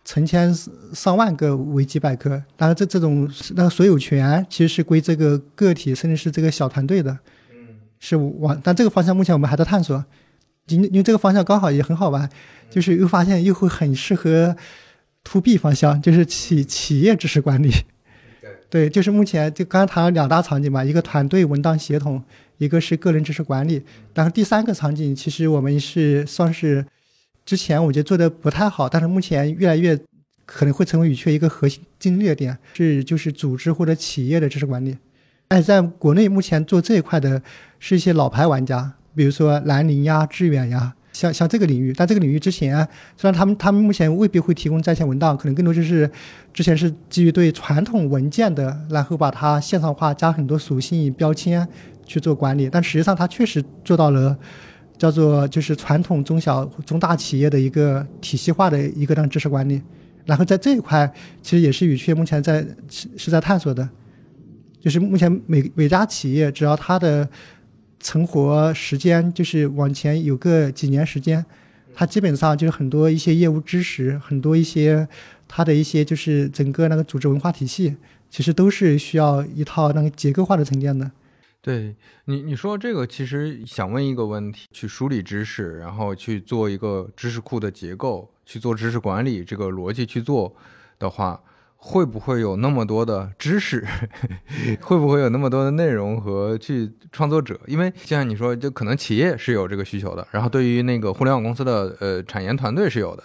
成千上万个维基百科，当然这这种那个所有权其实是归这个个体甚至是这个小团队的，是往但这个方向目前我们还在探索，因因为这个方向刚好也很好玩，就是又发现又会很适合 to B 方向，就是企企业知识管理，<laughs> 对，就是目前就刚才谈了两大场景嘛，一个团队文档协同，一个是个人知识管理，然后第三个场景其实我们是算是。之前我觉得做的不太好，但是目前越来越可能会成为语雀一个核心竞争力点，是就是组织或者企业的知识管理。哎，在国内目前做这一块的是一些老牌玩家，比如说兰陵呀、致远呀，像像这个领域。但这个领域之前虽然他们他们目前未必会提供在线文档，可能更多就是之前是基于对传统文件的，然后把它线上化，加很多属性标签去做管理。但实际上它确实做到了。叫做就是传统中小中大企业的一个体系化的一个当知识管理，然后在这一块其实也是语趣目前在是是在探索的，就是目前每每家企业只要它的存活时间就是往前有个几年时间，它基本上就是很多一些业务知识，很多一些它的一些就是整个那个组织文化体系，其实都是需要一套那个结构化的沉淀的。对你，你说这个其实想问一个问题：去梳理知识，然后去做一个知识库的结构，去做知识管理，这个逻辑去做的话，会不会有那么多的知识？<laughs> 会不会有那么多的内容和去创作者？因为就像你说，就可能企业是有这个需求的，然后对于那个互联网公司的呃产研团队是有的，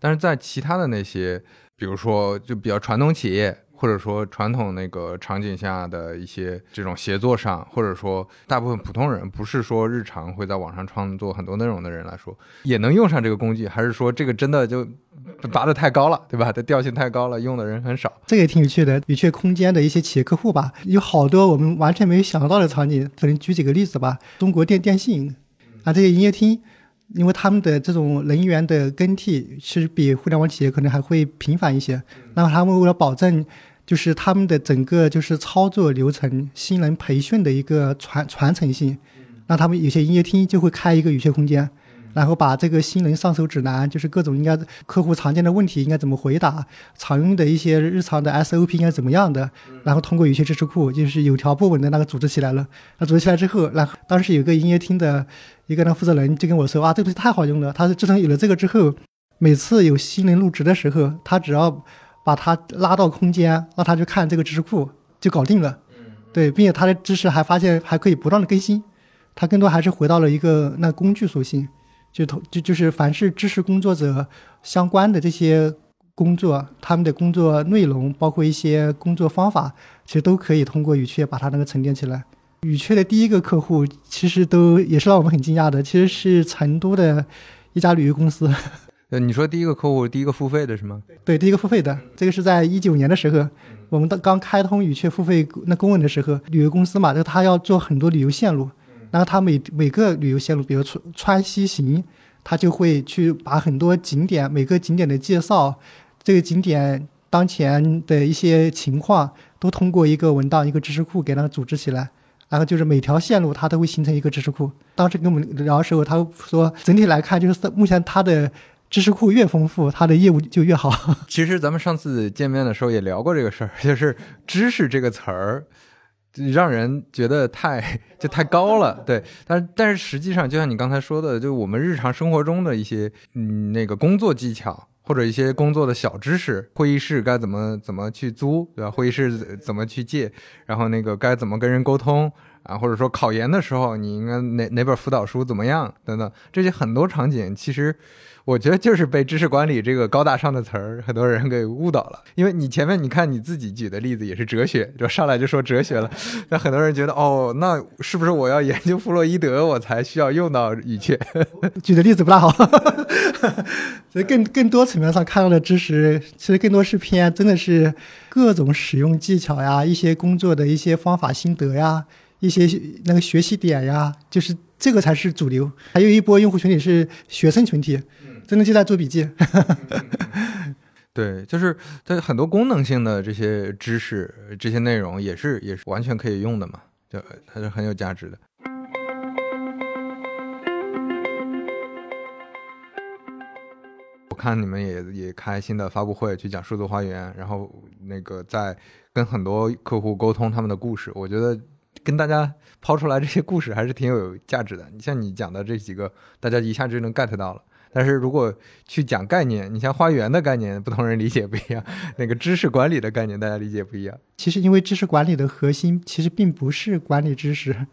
但是在其他的那些，比如说就比较传统企业。或者说传统那个场景下的一些这种协作上，或者说大部分普通人不是说日常会在网上创作很多内容的人来说，也能用上这个工具，还是说这个真的就拔得太高了，对吧？<laughs> 它调性太高了，用的人很少。这个也挺有趣的，有趣空间的一些企业客户吧，有好多我们完全没有想到的场景。可能举几个例子吧，中国电电信啊这些营业厅，因为他们的这种人员的更替其实比互联网企业可能还会频繁一些，那么他们为了保证。就是他们的整个就是操作流程、新人培训的一个传传承性，那他们有些营业厅就会开一个语雀空间，然后把这个新人上手指南，就是各种应该客户常见的问题应该怎么回答，常用的一些日常的 SOP 应该怎么样的，然后通过语雀知识库就是有条不紊的那个组织起来了。那组织起来之后，那当时有个营业厅的一个那负责人就跟我说啊，这个东西太好用了。他说自从有了这个之后，每次有新人入职的时候，他只要把他拉到空间，让他去看这个知识库就搞定了。对，并且他的知识还发现还可以不断的更新。他更多还是回到了一个那工具属性，就同就就是凡是知识工作者相关的这些工作，他们的工作内容，包括一些工作方法，其实都可以通过语雀把它那个沉淀起来。语雀的第一个客户其实都也是让我们很惊讶的，其实是成都的一家旅游公司。呃，你说第一个客户第一个付费的是吗？对，第一个付费的，这个是在一九年的时候，我们刚刚开通语雀付费那公文的时候，旅游公司嘛，就他要做很多旅游线路。然后他每每个旅游线路，比如川川西行，他就会去把很多景点每个景点的介绍，这个景点当前的一些情况，都通过一个文档、一个知识库给它组织起来。然后就是每条线路它都会形成一个知识库。当时跟我们聊的时候，他说整体来看，就是目前他的知识库越丰富，他的业务就越好。<laughs> 其实咱们上次见面的时候也聊过这个事儿，就是“知识”这个词儿。让人觉得太就太高了，<laughs> 对，但但是实际上，就像你刚才说的，就我们日常生活中的一些嗯那个工作技巧或者一些工作的小知识，会议室该怎么怎么去租，对吧？会议室怎么去借，然后那个该怎么跟人沟通啊，或者说考研的时候你应该哪哪本辅导书怎么样等等，这些很多场景其实。我觉得就是被知识管理这个高大上的词儿，很多人给误导了。因为你前面你看你自己举的例子也是哲学，就上来就说哲学了，那很多人觉得哦，那是不是我要研究弗洛伊德，我才需要用到语雀？<laughs> 举的例子不大好，所以更更多层面上看到的知识，其实更多是偏真的是各种使用技巧呀，一些工作的一些方法心得呀，一些那个学习点呀，就是这个才是主流。还有一波用户群体是学生群体。真的就在做笔记，<laughs> 对，就是它很多功能性的这些知识、这些内容也是也是完全可以用的嘛，就它是很有价值的。我看你们也也开新的发布会去讲数字花园，然后那个在跟很多客户沟通他们的故事，我觉得跟大家抛出来这些故事还是挺有价值的。你像你讲的这几个，大家一下就能 get 到了。但是如果去讲概念，你像花园的概念，不同人理解不一样；那个知识管理的概念，大家理解不一样。其实，因为知识管理的核心其实并不是管理知识，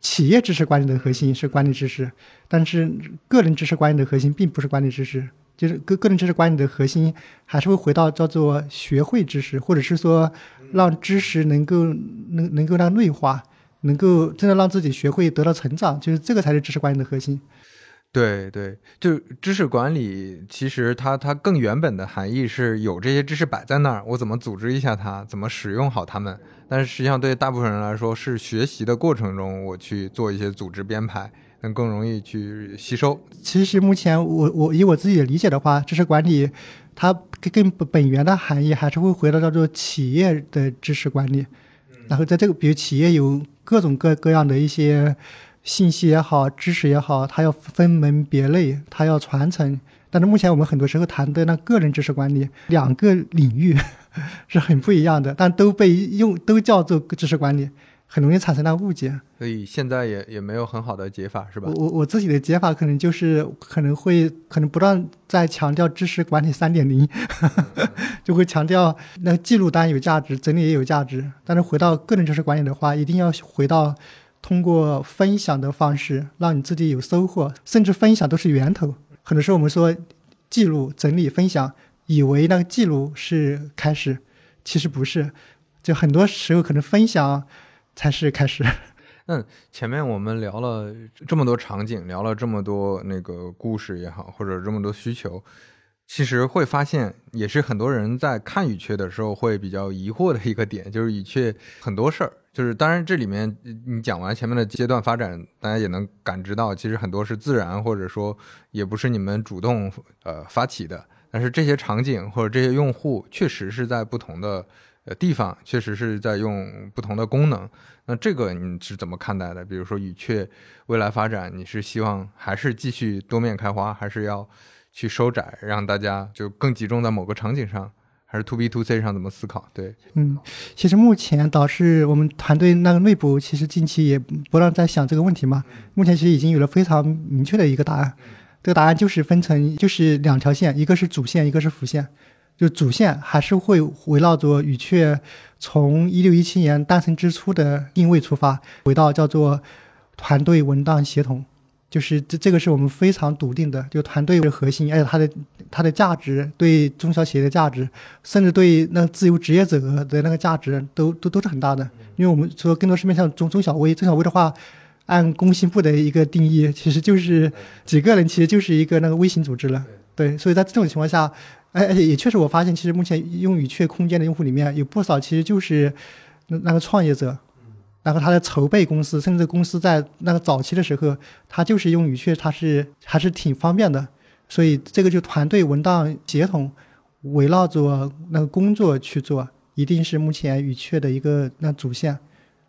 企业知识管理的核心是管理知识，但是个人知识管理的核心并不是管理知识，就是个个人知识管理的核心还是会回到叫做学会知识，或者是说让知识能够能能够让内化，能够真的让自己学会得到成长，就是这个才是知识管理的核心。对对，就知识管理，其实它它更原本的含义是有这些知识摆在那儿，我怎么组织一下它，怎么使用好它们。但是实际上对大部分人来说，是学习的过程中我去做一些组织编排，能更容易去吸收。其实目前我我以我自己的理解的话，知识管理它更本源的含义还是会回到叫做企业的知识管理。然后在这个比如企业有各种各各样的一些。信息也好，知识也好，它要分门别类，它要传承。但是目前我们很多时候谈的那个人知识管理，两个领域 <laughs> 是很不一样的，但都被用都叫做知识管理，很容易产生那误解。所以现在也也没有很好的解法，是吧？我我自己的解法可能就是可能会可能不断在强调知识管理三点零，<laughs> 就会强调那记录单有价值，整理也有价值。但是回到个人知识管理的话，一定要回到。通过分享的方式，让你自己有收获，甚至分享都是源头。很多时候我们说记录、整理、分享，以为那个记录是开始，其实不是。就很多时候可能分享才是开始。<laughs> 嗯，前面我们聊了这么多场景，聊了这么多那个故事也好，或者这么多需求。其实会发现，也是很多人在看语雀的时候会比较疑惑的一个点，就是语雀很多事儿，就是当然这里面你讲完前面的阶段发展，大家也能感知到，其实很多是自然，或者说也不是你们主动呃发起的，但是这些场景或者这些用户确实是在不同的呃地方确实是在用不同的功能。那这个你是怎么看待的？比如说语雀未来发展，你是希望还是继续多面开花，还是要去收窄，让大家就更集中在某个场景上？还是 to B to C 上怎么思考？对，嗯，其实目前导致我们团队那个内部，其实近期也不让在想这个问题嘛。目前其实已经有了非常明确的一个答案，这个答案就是分成就是两条线，一个是主线，一个是辅线。就主线还是会围绕着语雀从一六一七年诞生之初的定位出发，回到叫做团队文档协同。就是这这个是我们非常笃定的，就团队为核心，而且它的它的价值对中小企业的价值，甚至对那自由职业者的那个价值都都都是很大的。因为我们说更多是面向中中小微，中小微的话，按工信部的一个定义，其实就是几个人，其实就是一个那个微型组织了。对，所以在这种情况下，而而且也确实我发现，其实目前用语雀空间的用户里面有不少，其实就是那那个创业者。然后他的筹备公司，甚至公司在那个早期的时候，他就是用语雀，他是还是挺方便的。所以这个就团队文档协同，围绕着那个工作去做，一定是目前语雀的一个那主线。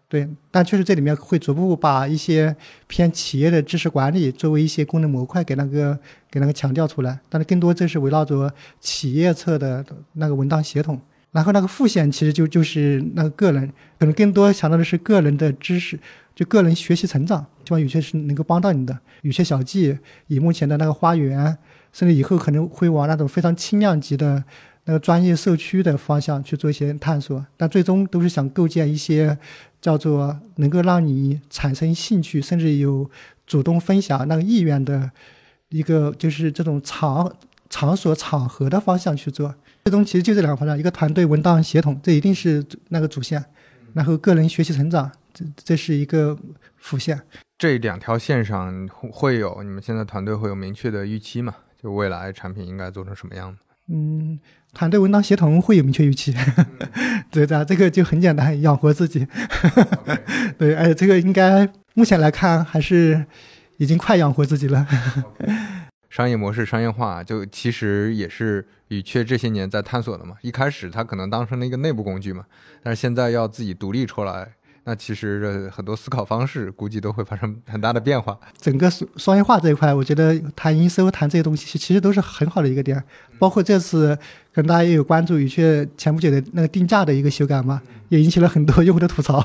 对，但确实这里面会逐步把一些偏企业的知识管理作为一些功能模块给那个给那个强调出来，但是更多这是围绕着企业侧的那个文档协同。然后那个副线其实就就是那个个人，可能更多强调的是个人的知识，就个人学习成长，希望有些是能够帮到你的。有些小技以目前的那个花园，甚至以后可能会往那种非常轻量级的那个专业社区的方向去做一些探索，但最终都是想构建一些叫做能够让你产生兴趣，甚至有主动分享那个意愿的一个就是这种场场所场合的方向去做。最终其实就这两个方向，一个团队文档协同，这一定是那个主线；然后个人学习成长，这这是一个辅线。这两条线上会有你们现在团队会有明确的预期吗？就未来产品应该做成什么样子？嗯，团队文档协同会有明确预期。<laughs> 对的，这个就很简单，养活自己。<laughs> 对，而且这个应该目前来看还是已经快养活自己了。商业模式商业化，就其实也是语雀这些年在探索的嘛。一开始它可能当成了一个内部工具嘛，但是现在要自己独立出来，那其实很多思考方式估计都会发生很大的变化。整个商业化这一块，我觉得谈营收、谈这些东西，其实都是很好的一个点。包括这次可能大家也有关注语雀前不久的那个定价的一个修改嘛，也引起了很多用户的吐槽。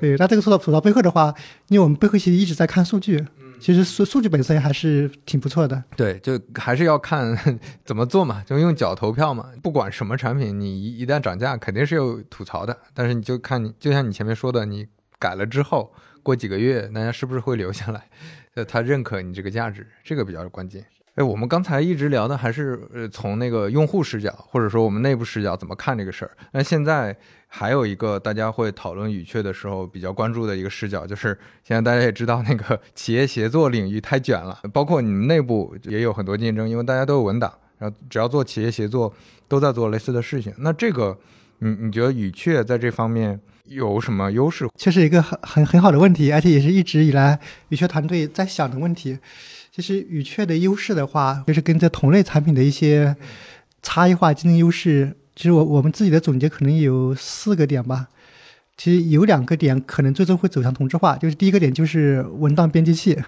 对，那这个吐槽吐槽背后的话，因为我们背后其实一直在看数据。其实数数据本身还是挺不错的，对，就还是要看 <laughs> 怎么做嘛，就用脚投票嘛。不管什么产品，你一一旦涨价，肯定是有吐槽的。但是你就看你，就像你前面说的，你改了之后，过几个月，大家是不是会留下来？呃，他认可你这个价值，这个比较关键。哎，我们刚才一直聊的还是呃从那个用户视角，或者说我们内部视角怎么看这个事儿。那现在。还有一个大家会讨论语雀的时候比较关注的一个视角，就是现在大家也知道那个 <laughs> 企业协作领域太卷了，包括你们内部也有很多竞争，因为大家都有文档，然后只要做企业协作，都在做类似的事情。那这个，你你觉得语雀在这方面有什么优势？确实一个很很很好的问题，而且也是一直以来语雀团队在想的问题。其实语雀的优势的话，就是跟这同类产品的一些差异化竞争优势。其实我我们自己的总结可能有四个点吧，其实有两个点可能最终会走向同质化，就是第一个点就是文档编辑器，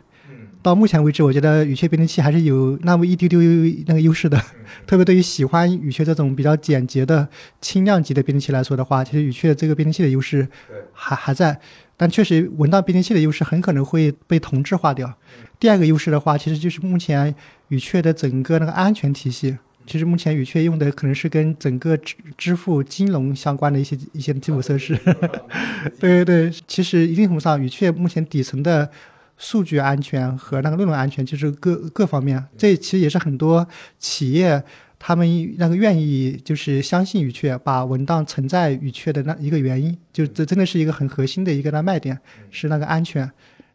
到目前为止，我觉得语雀编辑器还是有那么一丢丢那个优势的，<laughs> 特别对于喜欢语雀这种比较简洁的轻量级的编辑器来说的话，其实语雀这个编辑器的优势还还在，但确实文档编辑器的优势很可能会被同质化掉。第二个优势的话，其实就是目前语雀的整个那个安全体系。其实目前语雀用的可能是跟整个支支付金融相关的一些一些基础设施，<laughs> 对对对。其实一定程度上，语雀目前底层的数据安全和那个内容安全，就是各各方面，这其实也是很多企业他们那个愿意就是相信语雀，把文档存在语雀的那一个原因，就这真的是一个很核心的一个那卖点，是那个安全。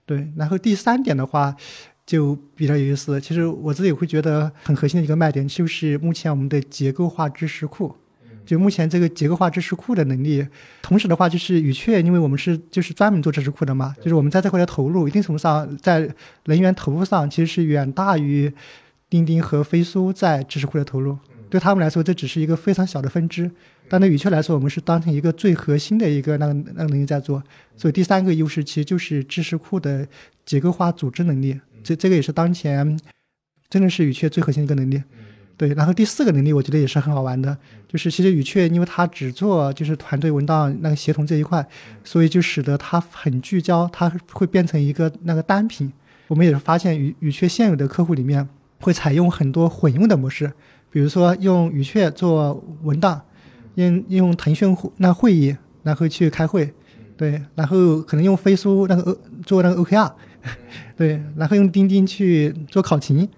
对，然后第三点的话。就比较有意思。其实我自己会觉得很核心的一个卖点，就是目前我们的结构化知识库。就目前这个结构化知识库的能力，同时的话，就是语雀，因为我们是就是专门做知识库的嘛，就是我们在这块的投入，一定程度上在人员投入上，其实是远大于钉钉和飞书在知识库的投入。对他们来说，这只是一个非常小的分支。但对语雀来说，我们是当成一个最核心的一个那个那个能力在做。所以第三个优势其实就是知识库的结构化组织能力，这这个也是当前真的是语雀最核心的一个能力。对，然后第四个能力我觉得也是很好玩的，就是其实语雀因为它只做就是团队文档那个协同这一块，所以就使得它很聚焦，它会变成一个那个单品。我们也是发现语语雀现有的客户里面会采用很多混用的模式，比如说用语雀做文档，用用腾讯会那会议然后去开会，对，然后可能用飞书那个做那个 OKR，<laughs> 对，然后用钉钉去做考勤。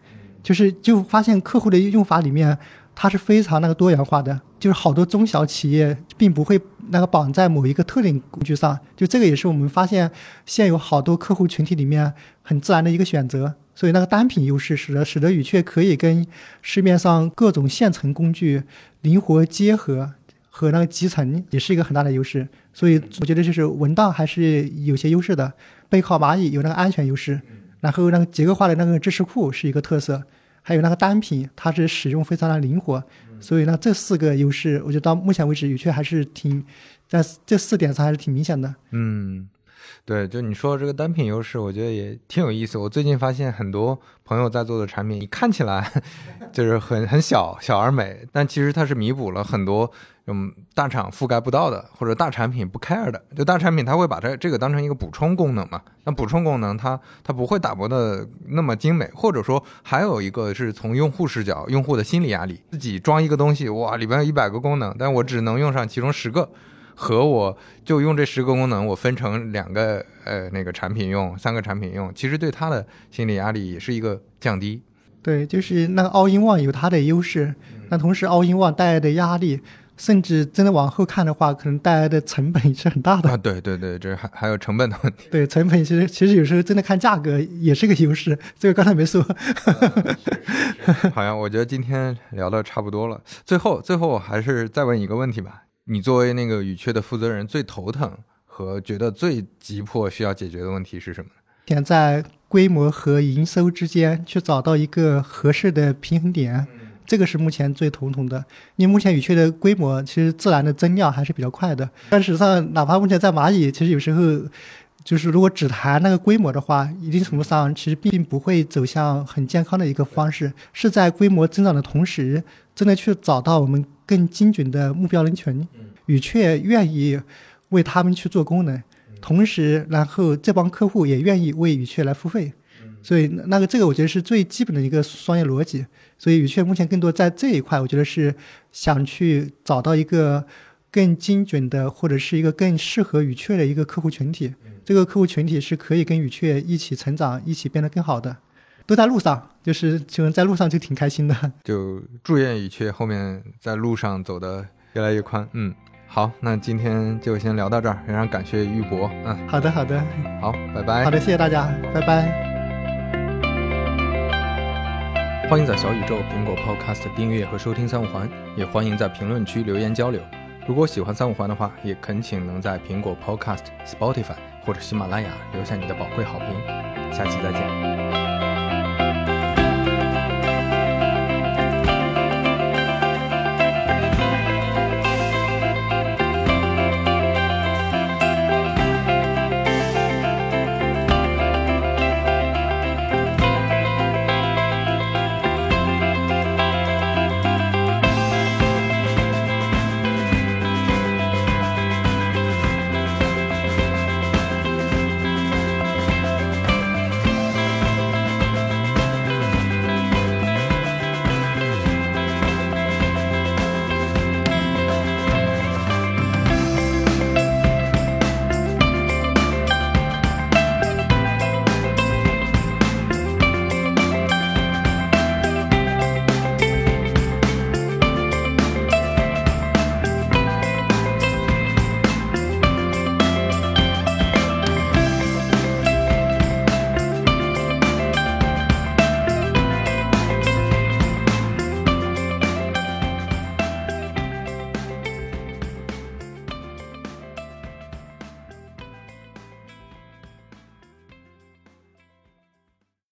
就是就发现客户的用法里面，它是非常那个多元化的，就是好多中小企业并不会那个绑在某一个特定工具上，就这个也是我们发现现有好多客户群体里面很自然的一个选择。所以那个单品优势使得使得语雀可以跟市面上各种现成工具灵活结合，和那个集成也是一个很大的优势。所以我觉得就是文档还是有些优势的，背靠蚂蚁有那个安全优势。然后那个结构化的那个知识库是一个特色，还有那个单品，它是使用非常的灵活，所以呢，这四个优势，我觉得到目前为止，有趣还是挺在这四点上还是挺明显的。嗯，对，就你说这个单品优势，我觉得也挺有意思。我最近发现很多朋友在做的产品，你看起来 <laughs> 就是很很小小而美，但其实它是弥补了很多。嗯，大厂覆盖不到的，或者大产品不 care 的，就大产品它会把它这个当成一个补充功能嘛？那补充功能它它不会打磨的那么精美，或者说还有一个是从用户视角，用户的心理压力，自己装一个东西，哇，里边有一百个功能，但我只能用上其中十个，和我就用这十个功能，我分成两个呃那个产品用，三个产品用，其实对他的心理压力也是一个降低。对，就是那个 All in One 有它的优势，那同时 All in One 带来的压力。甚至真的往后看的话，可能带来的成本也是很大的啊！对对对，这还还有成本的问题。对，成本其实其实有时候真的看价格也是个优势，这个刚才没说。<laughs> 好像我觉得今天聊的差不多了。最后最后，我还是再问一个问题吧：你作为那个语雀的负责人，最头疼和觉得最急迫需要解决的问题是什么？想在规模和营收之间去找到一个合适的平衡点。这个是目前最头疼的，因为目前语雀的规模其实自然的增量还是比较快的。但实际上，哪怕目前在蚂蚁，其实有时候就是如果只谈那个规模的话，一定程度上其实并不会走向很健康的一个方式。是在规模增长的同时，真的去找到我们更精准的目标人群，语雀愿意为他们去做功能，同时，然后这帮客户也愿意为语雀来付费。所以，那个这个我觉得是最基本的一个商业逻辑。所以，语雀目前更多在这一块，我觉得是想去找到一个更精准的，或者是一个更适合语雀的一个客户群体。这个客户群体是可以跟语雀一起成长，一起变得更好的，都在路上，就是就在路上就挺开心的。<laughs> 就祝愿语雀后面在路上走得越来越宽。嗯，好，那今天就先聊到这儿，非常感谢玉博。嗯，好的，好的，好，拜拜。好的，谢谢大家，拜拜。欢迎在小宇宙、苹果 Podcast 订阅和收听三五环，也欢迎在评论区留言交流。如果喜欢三五环的话，也恳请能在苹果 Podcast、Spotify 或者喜马拉雅留下你的宝贵好评。下期再见。